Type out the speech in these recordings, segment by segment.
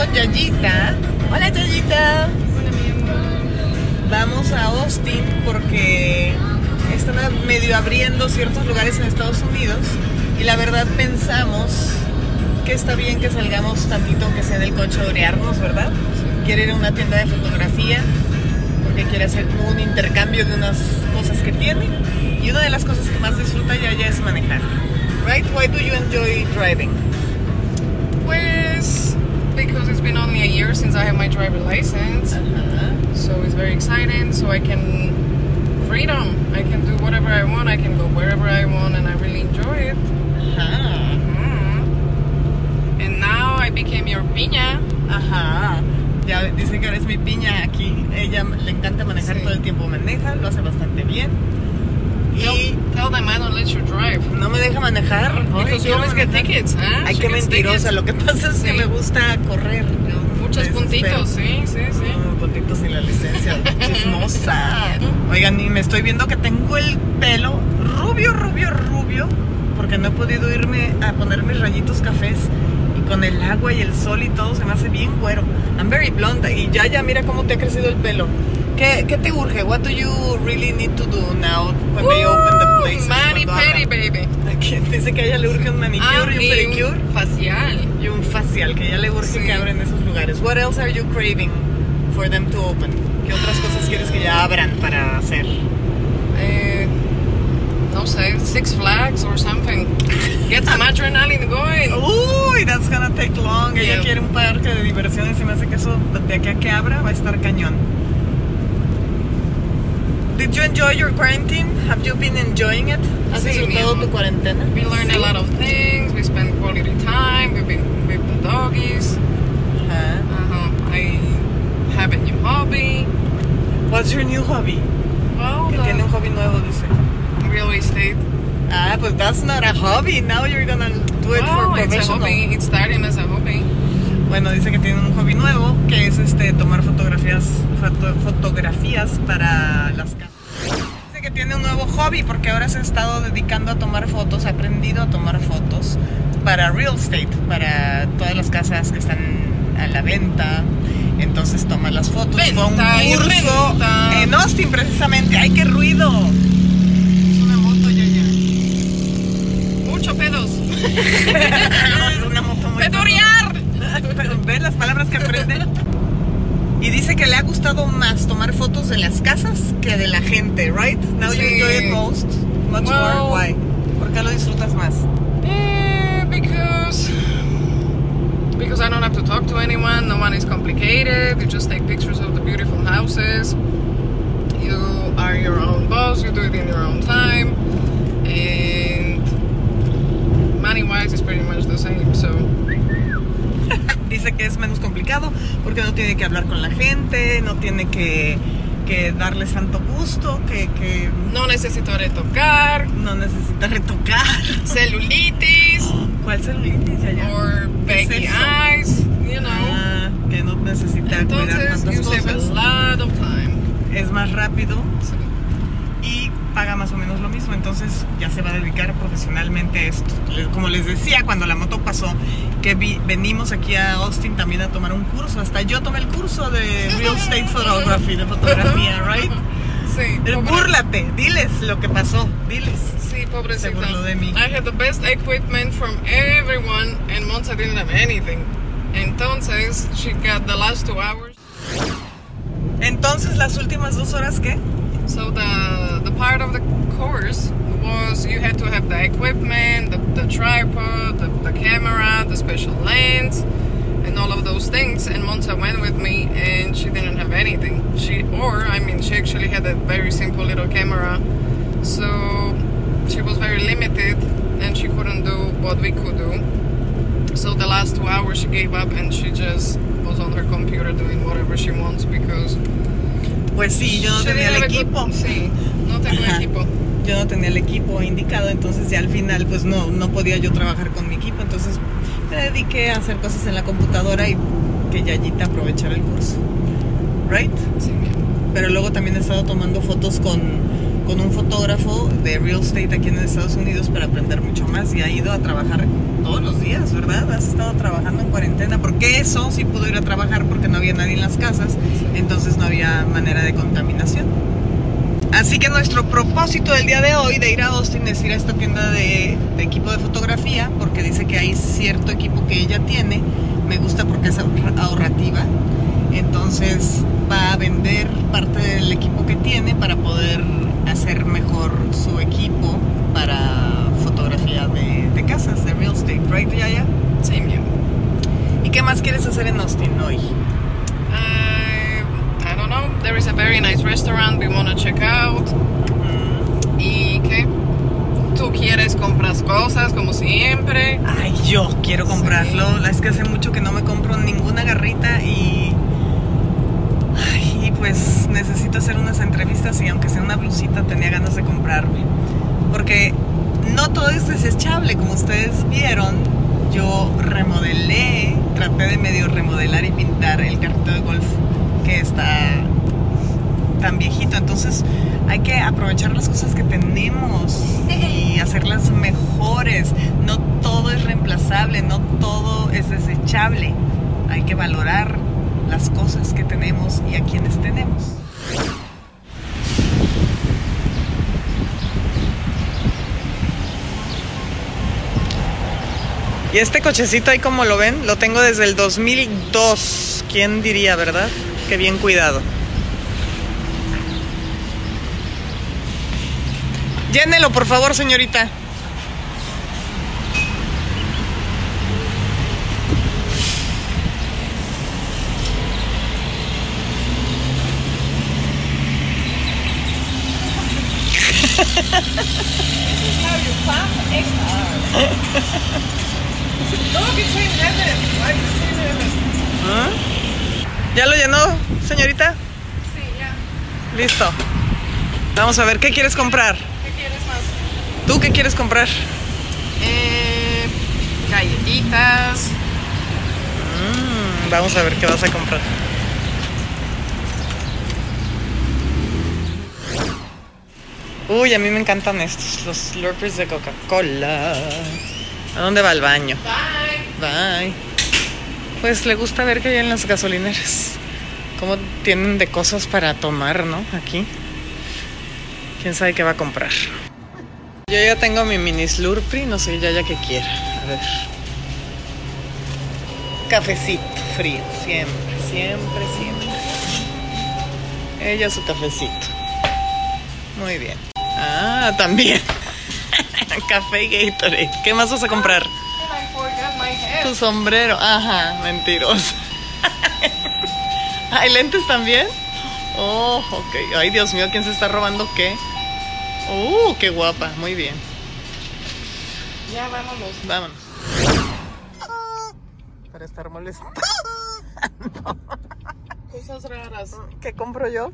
con Yayita. Hola Yayita. Vamos a Austin porque están medio abriendo ciertos lugares en Estados Unidos y la verdad pensamos que está bien que salgamos tantito aunque sea en el coche a orearnos, ¿verdad? Quiere ir a una tienda de fotografía porque quiere hacer un intercambio de unas cosas que tiene y una de las cosas que más disfruta ya es manejar. Right? Why do you enjoy driving? Pues because it's been only a year since I have my driver license. Uh-huh. So it's very exciting. So I can freedom. I can do whatever I want. I can go wherever I want, and I really enjoy it. Ajá. Mhm. And now I became your piña. Ajá. Ya dice que eres mi piña aquí. Ella le encanta manejar Sí. todo el tiempo, maneja, lo hace bastante bien. Y Tell, I don't let you drive. no me deja manejar. Ay, you always get manejar. tickets, ¿eh? Ay, She qué mentirosa. tickets. Lo que pasa es que Sí. me gusta correr. Muchos puntitos, sí, sí, sí. Mm, puntitos sin la licencia. Chismosa. Oigan, y me estoy viendo que tengo el pelo rubio, rubio, rubio. Porque no he podido irme a poner mis rayitos cafés. Y con el agua y el sol y todo se me hace bien güero. I'm very blonde. Y ya, ya, mira cómo te ha crecido el pelo. ¿Qué, qué te urge? What do you really need to do now when they open the Woo! places? Mani cuando peri, abran? baby. Aquí Dice que a ella le urge un manicure Ah, y un pedicure. un facial. Y un facial, que ya le urge Sí. que abren esos lugares. What else are you craving for them to open? ¿Qué otras cosas quieres que ya abran para hacer? Eh, no sé, Six Flags or something. Get some adrenaline going. Uy, that's gonna take long. Ella Yeah. quiere un parque de diversiones y me hace que eso de aquí a que abra va a estar cañón. Did you enjoy your quarantine? Have you been enjoying it? ¿Has Sí, disfrutado tu cuarentena? We learned Sí. a lot of things. We spent quality time. We've been with the doggies. Ajá. Uh-huh. I have a new hobby. What's your new hobby? Well, Que the tiene un hobby nuevo, dice. real estate. Ah, pues that's not a hobby. Now you're gonna do it Well, for it's a professional. hobby. It's starting as a hobby. Bueno, dice que tiene un hobby nuevo, que es este tomar fotografías foto- fotografías para las casas. Que tiene un nuevo hobby porque ahora se ha estado dedicando a tomar fotos, ha aprendido a tomar fotos para real estate, para todas las casas que están a la venta. Entonces toma las fotos. Fue un curso en Austin precisamente. ¡Ay, qué ruido! Es una moto ya ya. Mucho pedos. es una moto muy ¡Pedorear! Ven las palabras que aprende. Y dice que le ha gustado más tomar fotos de las casas que de la gente, right? Now you Sí. enjoy it most. Much Well- more. Why? ¿Por qué lo disfrutas más? Eh, because because I don't have to talk to anyone. No one is complicated. You just take pictures of the beautiful houses. You are your own boss. You do it in your own time, and money wise is pretty much the same. So Dice que es menos complicado porque no tiene que hablar con la gente, no tiene que, que darles tanto gusto, que, que no necesito retocar, no necesita retocar. celulitis ¿Cuál celulitis ya ya? or ¿Qué es baggy eso? eyes. You know. Ah, que no necesita cuidar Entonces tantas you save a cosas. lot of time. Es más rápido So, y paga más o menos lo mismo, entonces ya se va a dedicar profesionalmente a esto. Como les decía, cuando la moto pasó, que vi- venimos aquí a Austin también a tomar un curso, hasta yo tomé el curso de Real Estate Photography, de fotografía, right? sí. Pero pobre- búrlate, diles lo que pasó, diles. Sí, pobrecita. De mí. I had the best equipment from everyone and Monza didn't have anything. Entonces, she got the last two hours. Entonces, las últimas dos horas, ¿qué? So the the part of the course was you had to have the equipment, tripod, the, the camera, the special lens, and all of those things. And Monza went with me, and she didn't have anything. She or I mean, she actually had a very simple little camera, so she was very limited, and she couldn't do what we could do. So the last two hours she gave up, and she just was on her computer doing whatever she wants because Pues sí, yo no tenía el a good- Sí, no tengo Ajá. equipo. Yo no tenía el equipo indicado, entonces ya al final pues no, no podía yo trabajar con mi equipo, entonces me dediqué a hacer cosas en la computadora y que Yayita aprovechara el curso. Right? Sí. Pero luego también he estado tomando fotos con, con un fotógrafo de real estate aquí en Estados Unidos para aprender mucho más y ha ido a trabajar todos los días, ¿verdad? Has estado trabajando en cuarentena, porque eso sí pudo ir a trabajar porque no había nadie en las casas, entonces no había manera de contaminación. Así que nuestro propósito del día de hoy de ir a Austin es ir a esta tienda de, de equipo de fotografía, porque dice que hay cierto equipo que ella tiene, me gusta porque es ahorra- ahorrativa, entonces va a vender parte del equipo que tiene para poder hacer mejor su equipo para fotografía de, de casas, de real estate, right, Yaya? Same here. ¿Y qué más quieres hacer en Austin hoy? I, I don't know. There is a very nice restaurant we want to check out. ¿Y qué? ¿Tú quieres comprar cosas como siempre? Ay, yo quiero comprarlo. La Es que hace mucho que no me compro ninguna garrita y. Ay, y pues necesito hacer unas entrevistas y aunque sea una blusita tenía ganas de comprarme. Porque no todo es desechable, como ustedes vieron. Yo remodelé, traté de medio remodelar y pintar el carrito de golf que está tan viejito. Entonces hay que aprovechar las cosas que tenemos y hacerlas mejores. No todo es reemplazable, no todo es desechable. Hay que valorar las cosas que tenemos y a quienes tenemos. Y este cochecito ahí como lo ven, lo tengo desde el 2002. ¿Quién diría, verdad? Qué bien cuidado. Llénelo, por favor, señorita. ¿Ah? ¿Ya lo llenó, señorita? Sí, ya. Listo. Vamos a ver, ¿qué quieres comprar? ¿Tú qué quieres comprar? Eh, galletitas. Mm, vamos a ver qué vas a comprar. Uy, a mí me encantan estos, los slurpers de Coca-Cola. ¿A dónde va el baño? Bye. Bye. Pues le gusta ver que hay en las gasolineras. Cómo tienen de cosas para tomar, ¿no? Aquí. ¿Quién sabe qué va a comprar? Yo ya tengo mi mini slurpee, no sé ya ya qué quiera. A ver. Cafecito frío, siempre, siempre, siempre. Ella su cafecito. Muy bien. Ah, también. Café Gatorade. ¿Qué más vas a comprar? Tu sombrero. Ajá, mentiroso. ¿Hay lentes también? Oh, ok. Ay, Dios mío, ¿quién se está robando qué? Uh, qué guapa. Muy bien. Ya vámonos. Vámonos. Para estar molesta. Cosas raras. ¿Qué compro yo?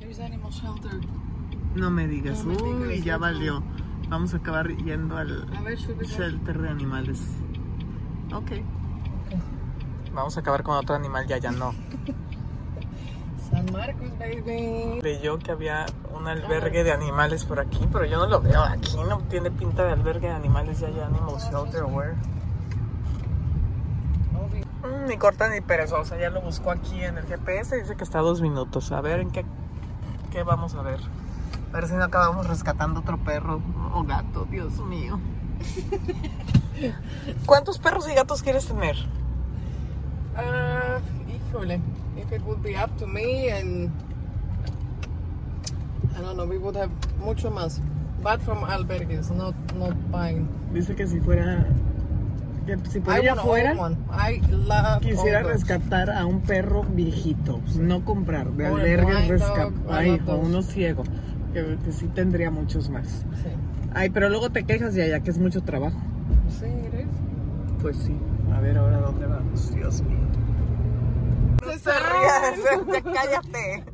There's animal shelter. No me digas. No me Uy, digas, ya no. valió. Vamos a acabar yendo al ver, shelter de animales. Ok. Vamos a acabar con otro animal, ya, ya no. Marcos, baby. Leyó que había un albergue de animales por aquí, pero yo no lo veo aquí. No tiene pinta de albergue de animales, ya hay animal shelter where. Mm, ni corta ni perezosa, ya lo buscó aquí en el GPS. Dice que está a dos minutos. A ver en qué, qué vamos a ver. A ver si no acabamos rescatando otro perro o gato, Dios mío. ¿Cuántos perros y gatos quieres tener? Uh, híjole. If it would be up to me and I don't know, we would have mucho más. But from albergues, not not buying. Dice que si fuera. Que si por ella fuera. I love Quisiera rescatar a un perro viejito, no comprar, de O un albergues rescatar. Ay, o uno ciego, que, que sí tendría muchos más. Sí. Ay, pero luego te quejas de allá que es mucho trabajo. Sí, is. Pues sí. A ver ahora dónde vamos, Dios mío. Se cállate.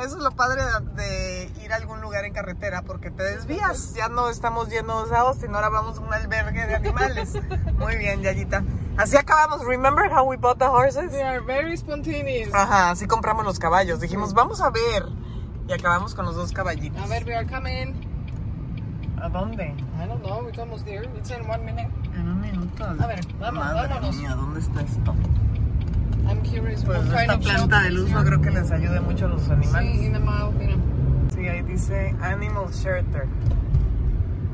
Eso es lo padre de, de ir a algún lugar en carretera porque te desvías. Ya no estamos yendo a Austin, ahora vamos a un albergue de animales. Muy bien, Yayita. Así acabamos. Remember how we bought the horses? They are very spontaneous. Ajá, así compramos los caballos. Dijimos, vamos a ver. Y acabamos con los dos caballitos. A ver, we are coming. ¿A dónde? I don't know, it's almost there. It's in one minute. En un minuto. A ver, vamos, Madre vámonos. mía, ¿dónde está esto? I'm curious Pues what esta planta de luz no creo que les ayude mucho a los Sí, animales. in the mouth, mira. Sí, ahí dice Animal Shelter.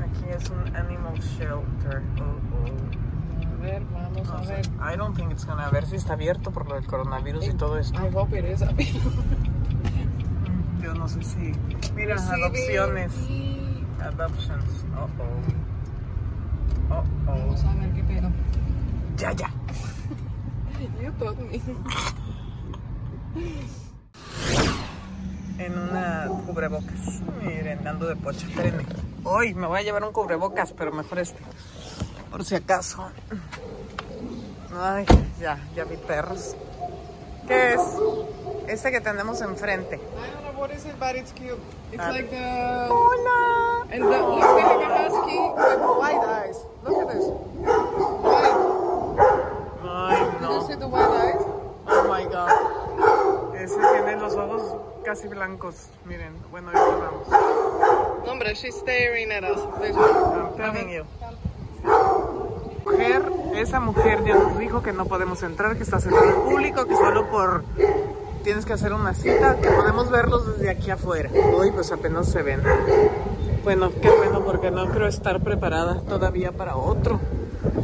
Aquí es un Animal Shelter. Oh, A ver, vamos oh. a No sé. ver. I don't think it's gonna... A ver si está abierto por lo del coronavirus y todo esto. I hope it is. Yo no sé si... Mira, adopciones. Adoptions. Oh, oh. Oh, oh. Vamos a ver qué pedo. Ya, ya. You told me. En una cubrebocas. Miren, ando de pocha. Espérenme. Hoy me voy a llevar un cubrebocas, pero mejor este. Por si acaso. Ay, ya, ya vi perros. ¿Qué es? Este que tenemos enfrente. I don't know what is it, but it's cute. It's Ah. like the. Hola. And the, look, they have a husky with white eyes. Look at this. White. Ay, Did you no. see the white eyes? Oh my god. Los ojos casi blancos. Miren, bueno, ahorita vamos. No, hombre, she's staring at us. I'm telling you. Mujer, esa mujer ya nos dijo que no podemos entrar, que está cerrado al público, que solo por tienes que hacer una cita, que podemos verlos desde aquí afuera. Hoy pues apenas se ven. Bueno, qué bueno porque no creo estar preparada todavía para otro.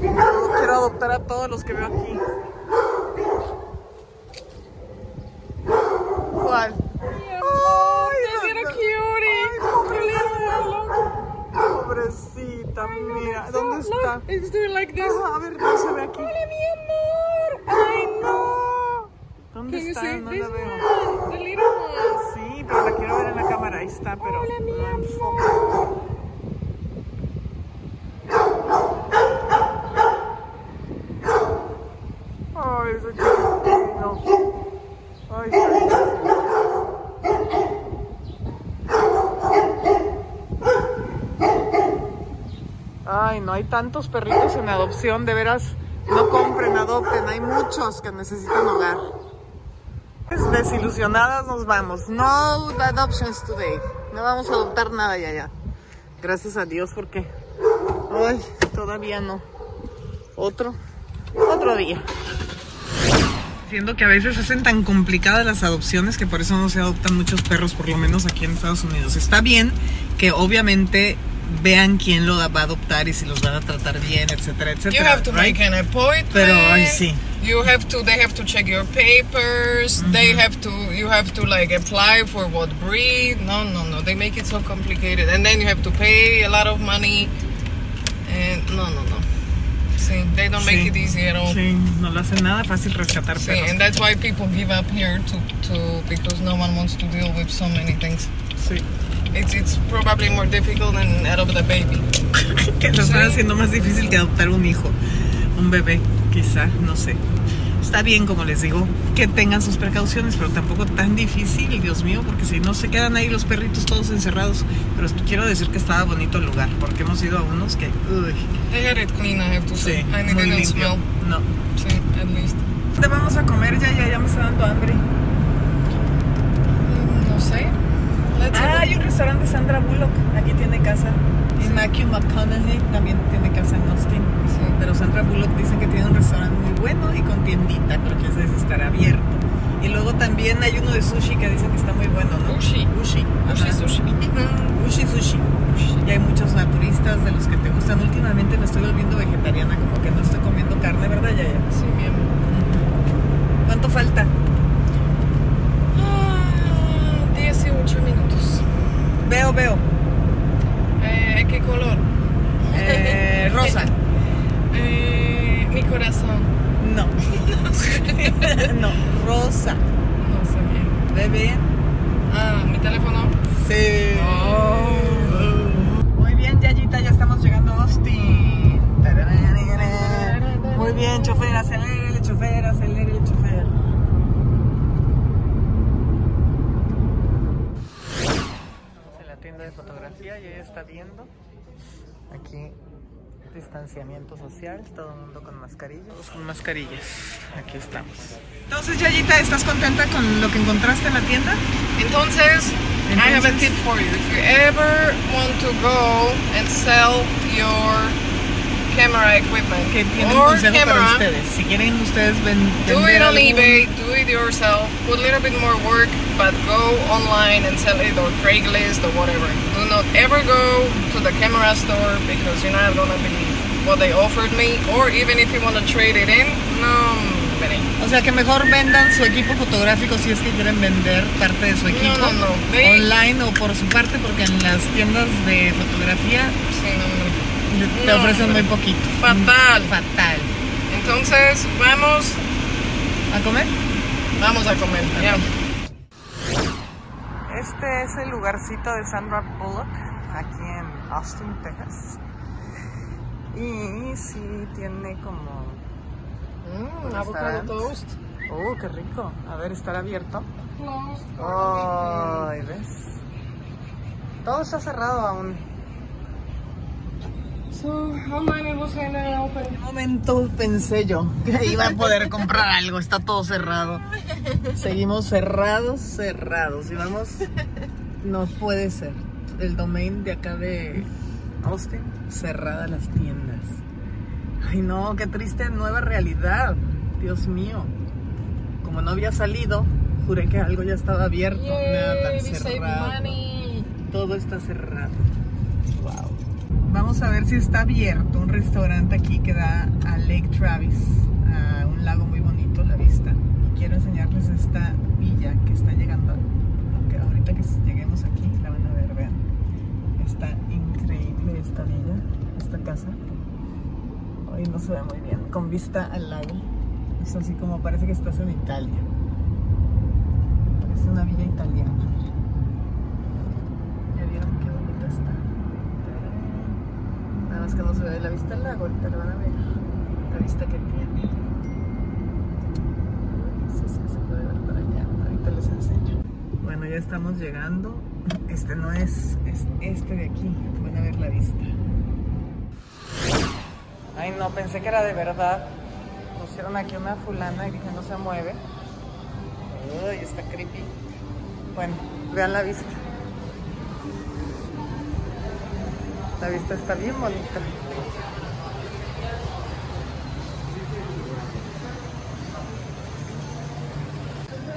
Yo quiero adoptar a todos los que veo aquí. ¿Cuál? Ay, Mira, la- cutie. Ay, mira, ¿dónde está? It's doing like this. A ver, no se ve aquí. Hola, mi amor. Ay, no. ¿Dónde Can está? No la veo. one? The little one. Sí, pero la quiero ver en la cámara. Ahí está, pero Hola, mi amor. enfoca. Ay, ese chiquitino. Ay, está Ay, no hay tantos perritos en adopción, de veras. No compren, adopten. Hay muchos que necesitan hogar. Desilusionadas nos vamos. No adoptions today. No vamos a adoptar nada ya ya. Gracias a Dios porque ay, todavía no. Otro otro día. Siendo que a veces hacen tan complicadas las adopciones que por eso no se adoptan muchos perros, por lo menos aquí en Estados Unidos. Está bien que obviamente vean quién lo va a adoptar y si los van a tratar bien, etcétera, You etcétera. have to right? make an appointment. Pero, ay, sí. You have to. They have to check your papers. They have to. You have to like apply for what breed. No, no, no. They make it so complicated, and then you have to pay a lot of money. And no, no, See, they don't make Sí, it easy at all. Sí, no lo hacen nada fácil rescatar See, perros. and that's why people give up here to, to because no one wants to deal with so many things. Sí. It's it's probably more difficult than adopt a baby. que lo Sí. haciendo más difícil que adoptar un hijo, un bebé, quizá, no sé. Está bien, como les digo, que tengan sus precauciones, pero tampoco tan difícil, Dios mío, porque si no se quedan ahí los perritos todos encerrados. Pero quiero decir que estaba bonito el lugar, porque hemos ido a unos que, uy, They had it clean, I have to say, sí, and it muy limpio. smell. No. See, at least. ¿Dónde vamos a comer ya? Ya, ya me está dando hambre. Mm, No sé. Let's Ah, hay un restaurante de Sandra Bullock, aquí tiene casa. Y Matthew McConaughey también tiene casa en Austin. Sí. Pero Sandra Bullock dice que tiene un restaurante muy bueno y con tiendita, pero estará abierto. Y luego también hay uno de sushi que dicen que está muy bueno, ¿no? Ushi. Ushi. Sushi. Ushi sushi. Y hay muchos naturistas de los que te gustan. Últimamente me estoy volviendo vegetariana, como que no estoy comiendo carne, ¿verdad, Yaya? Sí. ¿Cuánto falta? Ah, 18 minutos. Veo, veo. Eh, ¿Qué color? Eh, rosa. Eh, mi corazón. No. no, rosa. No sé bien. Bebé. Ah, mi teléfono. Sí. Oh. Muy bien, Yayita, ya estamos llegando a Austin. Muy bien, chofer, acelere, chofer, acelere, chofer. Estamos en la tienda de fotografía y ella está viendo aquí distanciamiento social, todo el mundo con mascarillas. Todos con mascarillas, aquí estamos. Entonces, Yayita, ¿estás contenta con lo que encontraste en la tienda? Entonces, I have a Entonces- tip for you. If you ever want to go and sell your camera equipment Que tiene un or consejo para camera, ustedes. Si quieren ustedes ven, do it on eBay, do it yourself, put a little bit more work, but go online and sell it or Craigslist or whatever. Do not ever go to the camera store because you're not gonna believe what they offered me, or even if you want to trade it in, no. O sea, que mejor vendan su equipo fotográfico si es que quieren vender parte de su equipo no, no. They- online o por su parte, porque en las tiendas de fotografía Sí, no. Te No, ofrecen muy poquito. Fatal. Fatal. Entonces, vamos, ¿A comer? vamos a comer. ya. Este es el lugarcito de Sandra Bullock, aquí en Austin, Texas. Y sí tiene como... Mm, avocado toast. Oh, qué rico. A ver, ¿estará abierto? Closed. Ay, ¿ves? Todo está cerrado aún. So, online it was open. En un momento pensé yo que iba a poder comprar algo, está todo cerrado. Seguimos cerrados, cerrados. Y vamos, no puede ser. El domain de acá de Austin, cerradas las tiendas. Ay no, qué triste nueva realidad. Dios mío. Como no había salido, juré que algo ya estaba abierto. Nada, Yay, save cerrado. Todo está cerrado. Wow. Vamos a ver si está abierto un restaurante aquí que da a Lake Travis, a un lago muy bonito, la vista. Quiero enseñarles esta villa que está llegando. Aunque ahorita que lleguemos aquí la van a ver, vean. Está increíble esta villa, esta casa. Hoy no se ve muy bien, con vista al lago. Es así como parece que estás en Italia. Parece una villa italiana. ¿Ya vieron qué bonita está? Nada más que no se ve la vista del lago, ahorita lo van a ver. La vista que tiene. Sí, sí, se puede ver para allá. Ahorita les enseño. Bueno, ya estamos llegando. Este no es, es este de aquí. Van a ver la vista. Ay, no, pensé que era de verdad. Pusieron aquí una fulana y dije no se mueve. Uy, está creepy. Bueno, vean la vista. La vista está bien bonita.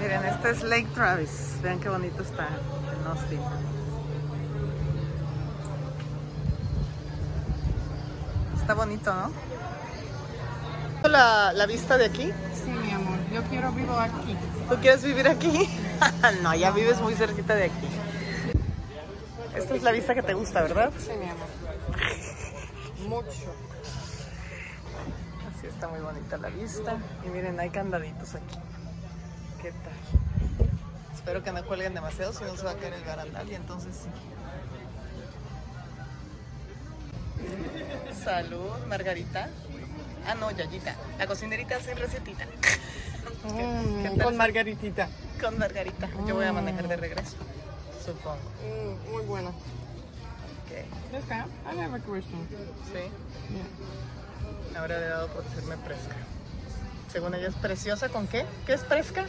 Miren, este es Lake Travis. Vean qué bonito está en Austin. Está bonito, ¿no? La, la vista de aquí. Sí, mi amor, yo quiero vivo aquí. ¿Tú quieres vivir aquí? no, ya vives muy cerquita de aquí. Esta es la vista que te gusta, ¿verdad? Sí, mi amor. Mucho. Así está muy bonita la vista. Y miren, hay candaditos aquí. ¿Qué tal? Espero que no cuelguen demasiado, si no se va a caer el barandal y entonces sí. Salud, Margarita. Ah, no, Yayita. La cocinerita sin recetita. Mm, ¿Qué tal? con margaritita. Con Margarita. Yo voy a manejar de regreso. Supongo. Mm, muy buena. Ok. Está. I have a question. Sí. Yeah. Ahora le he dado por decirme fresca. Según ella es preciosa, ¿con qué? ¿Qué es fresca?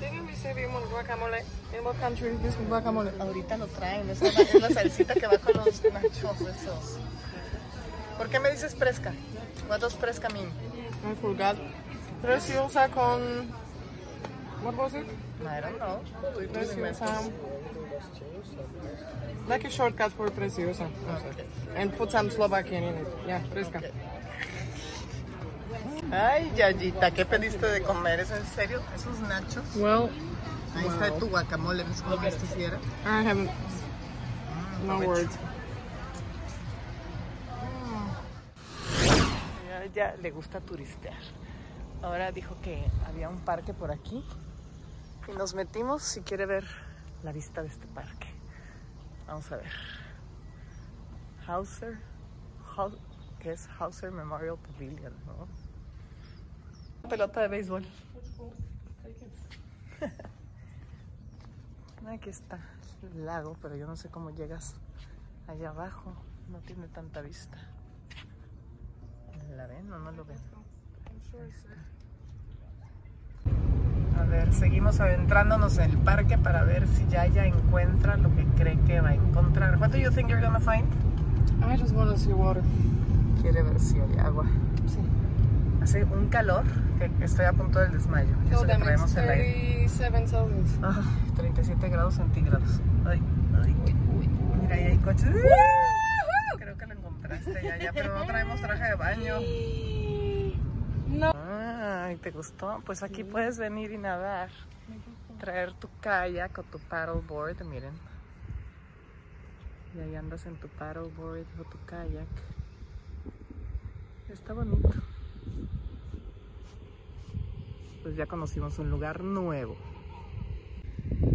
Didn't we say we want guacamole? In what country is this guacamole? Ahorita lo traen, es la, es la salsita que va con los nachos esos. ¿Por qué me dices fresca? What does fresca mean? I forgot. Preciosa con. What was it? I don't know. Preciosa. Like a shortcut for preciosa. And put some Slovakian in it. Yeah, fresca. Ay, Yayita, ¿qué pediste de comer? ¿Es en serio? ¿Esos nachos? Well, Ahí está tu guacamole, ¿ves cómo esto hiciera? I haven't. No words. Ya, ya le gusta turistear. Ahora dijo que había un parque por aquí y nos metimos si quiere ver la vista de este parque. Vamos a ver. Hauser, Hau- ¿qué es Hauser Memorial Pavilion? ¿no? Pelota de béisbol. Aquí está el lago, pero yo no sé cómo llegas allá abajo. No tiene tanta vista. nadar, ¿eh? No, no lo ven. A ver, seguimos adentrándonos en el parque para ver si Yaya encuentra lo que cree que va a encontrar. What do you think you're gonna find? I just want to see water. Quiere ver si hay agua. Sí. Hace un calor que estoy a punto del desmayo. Y eso Tell que traemos el aire. 37 Celsius. Ah, 37 grados centígrados. Ay, ay. Mira, ahí hay coches. Creo que lo encontraste ya, ya, pero no traemos traje de baño. Ay, ¿te gustó? Pues aquí puedes venir y nadar. Traer tu kayak o tu paddleboard, miren. Y ahí andas en tu paddleboard o tu kayak. Está bonito. Pues ya conocimos un lugar nuevo.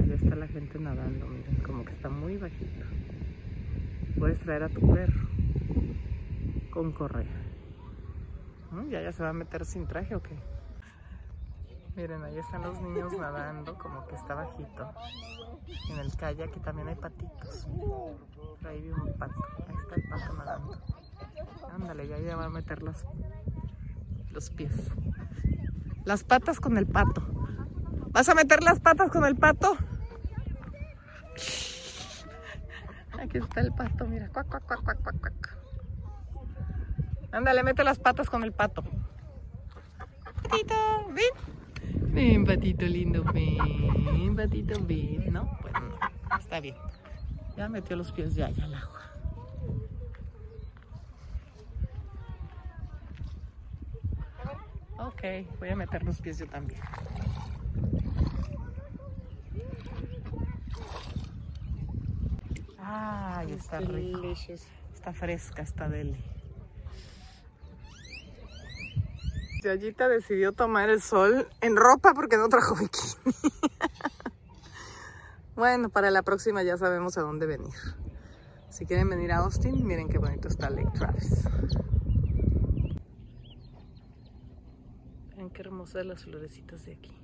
Allá está la gente nadando, miren, como que está muy bajito. Puedes traer a tu perro con correa. ¿Ya ya se va a meter sin traje o qué? Miren, ahí están los niños nadando, como que está bajito. En el kayak también hay patitos. Ahí vi un pato. Ahí está el pato nadando. Ándale, ya ya va a meter los, los pies. Las patas con el pato. ¿Vas a meter las patas con el pato? Aquí está el pato, mira. Cuac, cuac, cuac, cuac, cuac, cuac. Ándale, mete las patas con el pato. Patito, ven. Ven, patito lindo, ven, patito, ven. No, bueno, no. Está bien. Ya metió los pies ya, ya al agua. Ok, voy a meter los pies yo también. Ay, está rico. Está fresca, está deli. Yayita decidió tomar el sol en ropa porque no trajo bikini. bueno, para la próxima ya sabemos a dónde venir. Si quieren venir a Austin, miren qué bonito está Lake Travis. Vean qué hermosas las florecitas de aquí.